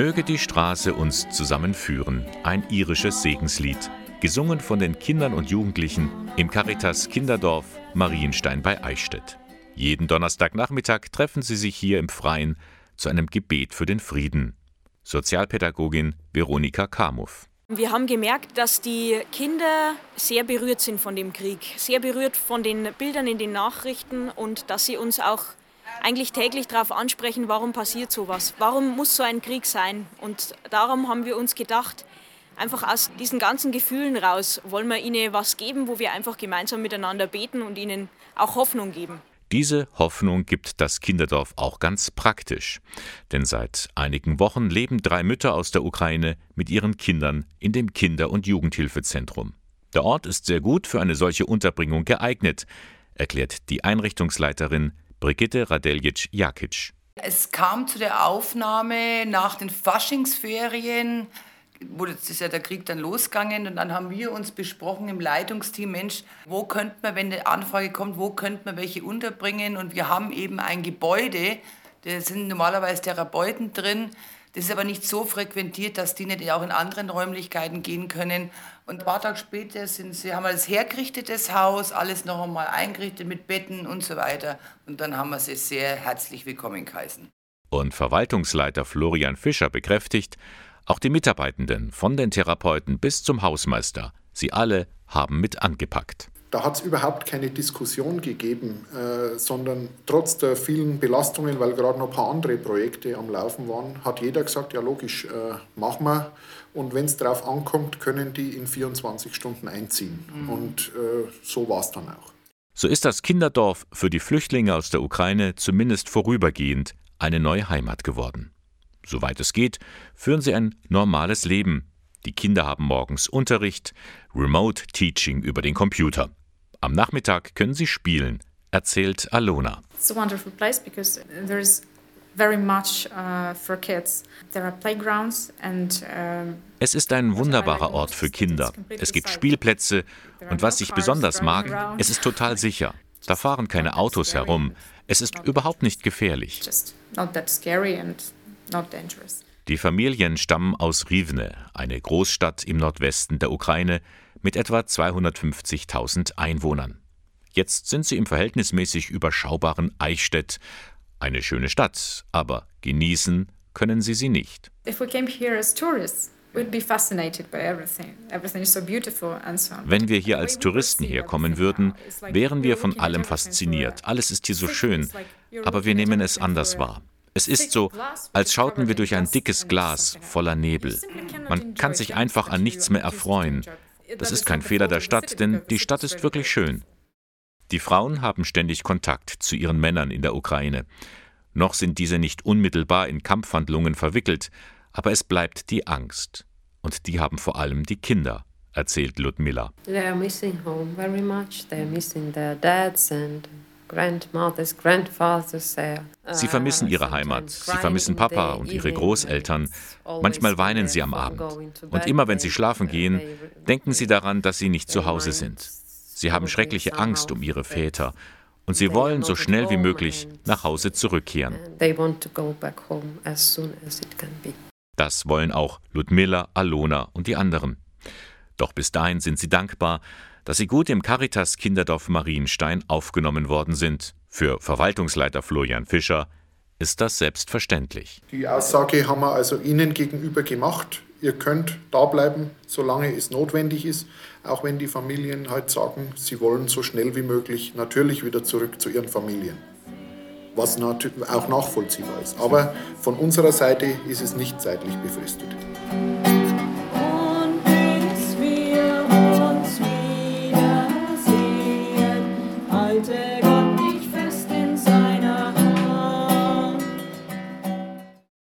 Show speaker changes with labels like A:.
A: möge die Straße uns zusammenführen
B: ein irisches Segenslied, gesungen von den Kindern und Jugendlichen im Caritas Kinderdorf Marienstein bei Eichstätt. Jeden Donnerstagnachmittag treffen sie sich hier im Freien zu einem Gebet für den Frieden. Sozialpädagogin Veronika Kamuff.
C: Wir haben gemerkt, dass die Kinder sehr berührt sind von dem Krieg, sehr berührt von den Bildern in den Nachrichten und dass sie uns auch eigentlich täglich darauf ansprechen, warum passiert sowas, warum muss so ein Krieg sein. Und darum haben wir uns gedacht, einfach aus diesen ganzen Gefühlen raus wollen wir ihnen was geben, wo wir einfach gemeinsam miteinander beten und ihnen auch Hoffnung geben.
B: Diese Hoffnung gibt das Kinderdorf auch ganz praktisch. Denn seit einigen Wochen leben drei Mütter aus der Ukraine mit ihren Kindern in dem Kinder- und Jugendhilfezentrum. Der Ort ist sehr gut für eine solche Unterbringung geeignet, erklärt die Einrichtungsleiterin Brigitte Radeljic-Jakic.
D: Es kam zu der Aufnahme nach den Faschingsferien wo jetzt ist ja der Krieg dann losgegangen und dann haben wir uns besprochen im Leitungsteam, Mensch, wo könnte man, wenn eine Anfrage kommt, wo könnte man welche unterbringen und wir haben eben ein Gebäude, da sind normalerweise Therapeuten drin, das ist aber nicht so frequentiert, dass die nicht auch in anderen Räumlichkeiten gehen können. Und ein paar Tage später sind sie, haben wir das hergerichtetes Haus, alles noch einmal eingerichtet mit Betten und so weiter. Und dann haben wir sie sehr herzlich willkommen geheißen.
B: Und Verwaltungsleiter Florian Fischer bekräftigt, auch die Mitarbeitenden, von den Therapeuten bis zum Hausmeister, sie alle haben mit angepackt.
E: Da hat es überhaupt keine Diskussion gegeben, äh, sondern trotz der vielen Belastungen, weil gerade noch ein paar andere Projekte am Laufen waren, hat jeder gesagt, ja logisch, äh, machen wir. Und wenn es darauf ankommt, können die in 24 Stunden einziehen. Mhm. Und äh, so war es dann auch.
B: So ist das Kinderdorf für die Flüchtlinge aus der Ukraine zumindest vorübergehend eine neue Heimat geworden. Soweit es geht, führen sie ein normales Leben. Die Kinder haben morgens Unterricht, Remote Teaching über den Computer. Am Nachmittag können sie spielen, erzählt Alona.
F: It's a wonderful place because there's very much uh, for kids. There are playgrounds and uh,
B: es ist ein wunderbarer Ort für Kinder. Es gibt Spielplätze und was ich besonders mag, es ist total sicher. Da fahren keine Autos herum. Es ist überhaupt nicht gefährlich. Die Familien stammen aus Rivne, eine Großstadt im Nordwesten der Ukraine mit etwa 250.000 Einwohnern. Jetzt sind sie im verhältnismäßig überschaubaren Eichstätt, eine schöne Stadt, aber genießen können sie sie nicht. Wenn wir hier als Touristen herkommen würden, wären wir von allem fasziniert. Alles ist hier so schön, aber wir nehmen es anders wahr. Es ist so, als schauten wir durch ein dickes Glas voller Nebel. Man kann sich einfach an nichts mehr erfreuen. Das ist kein Fehler der Stadt, denn die Stadt ist wirklich schön. Die Frauen haben ständig Kontakt zu ihren Männern in der Ukraine. Noch sind diese nicht unmittelbar in Kampfhandlungen verwickelt, aber es bleibt die Angst. Und die haben vor allem die Kinder, erzählt Ludmilla. They are missing home very much. They are missing their dads and Sie vermissen ihre Heimat, sie vermissen Papa und ihre Großeltern. Manchmal weinen sie am Abend. Und immer wenn sie schlafen gehen, denken sie daran, dass sie nicht zu Hause sind. Sie haben schreckliche Angst um ihre Väter und sie wollen so schnell wie möglich nach Hause zurückkehren. Das wollen auch Ludmilla, Alona und die anderen. Doch bis dahin sind sie dankbar, dass sie gut im Caritas Kinderdorf Marienstein aufgenommen worden sind. Für Verwaltungsleiter Florian Fischer ist das selbstverständlich.
E: Die Aussage haben wir also Ihnen gegenüber gemacht. Ihr könnt da bleiben, solange es notwendig ist, auch wenn die Familien halt sagen, sie wollen so schnell wie möglich natürlich wieder zurück zu ihren Familien. Was auch nachvollziehbar ist. Aber von unserer Seite ist es nicht zeitlich befristet.